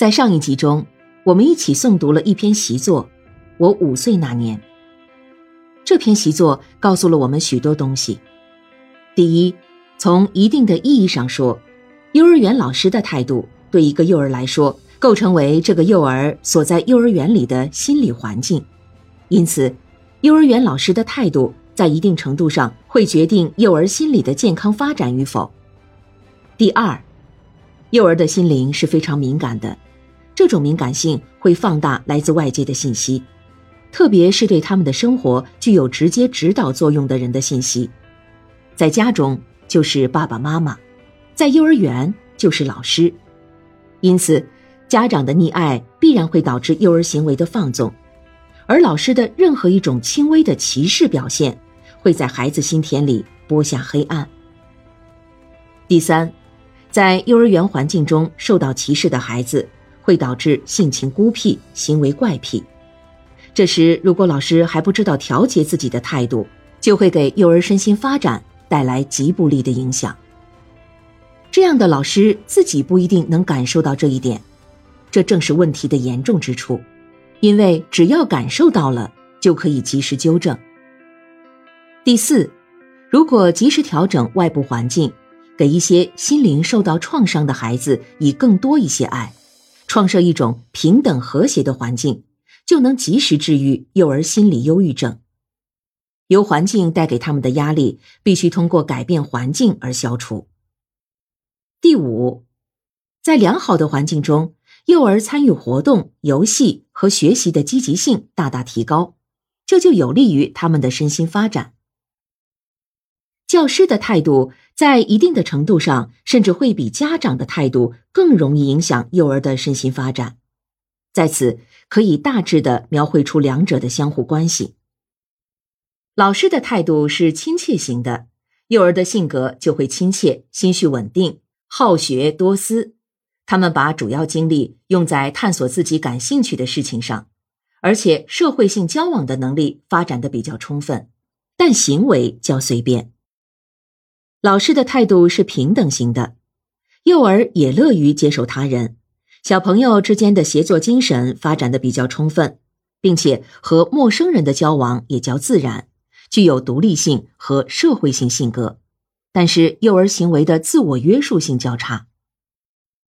在上一集中，我们一起诵读了一篇习作《我五岁那年》。这篇习作告诉了我们许多东西。第一，从一定的意义上说，幼儿园老师的态度对一个幼儿来说，构成为这个幼儿所在幼儿园里的心理环境。因此，幼儿园老师的态度在一定程度上会决定幼儿心理的健康发展与否。第二，幼儿的心灵是非常敏感的。这种敏感性会放大来自外界的信息，特别是对他们的生活具有直接指导作用的人的信息。在家中就是爸爸妈妈，在幼儿园就是老师。因此，家长的溺爱必然会导致幼儿行为的放纵，而老师的任何一种轻微的歧视表现，会在孩子心田里播下黑暗。第三，在幼儿园环境中受到歧视的孩子。会导致性情孤僻、行为怪癖。这时，如果老师还不知道调节自己的态度，就会给幼儿身心发展带来极不利的影响。这样的老师自己不一定能感受到这一点，这正是问题的严重之处。因为只要感受到了，就可以及时纠正。第四，如果及时调整外部环境，给一些心灵受到创伤的孩子以更多一些爱。创设一种平等和谐的环境，就能及时治愈幼儿心理忧郁症。由环境带给他们的压力，必须通过改变环境而消除。第五，在良好的环境中，幼儿参与活动、游戏和学习的积极性大大提高，这就有利于他们的身心发展。教师的态度在一定的程度上，甚至会比家长的态度更容易影响幼儿的身心发展。在此，可以大致的描绘出两者的相互关系。老师的态度是亲切型的，幼儿的性格就会亲切、心绪稳定、好学多思。他们把主要精力用在探索自己感兴趣的事情上，而且社会性交往的能力发展的比较充分，但行为较随便。老师的态度是平等型的，幼儿也乐于接受他人，小朋友之间的协作精神发展的比较充分，并且和陌生人的交往也较自然，具有独立性和社会性性格。但是幼儿行为的自我约束性较差。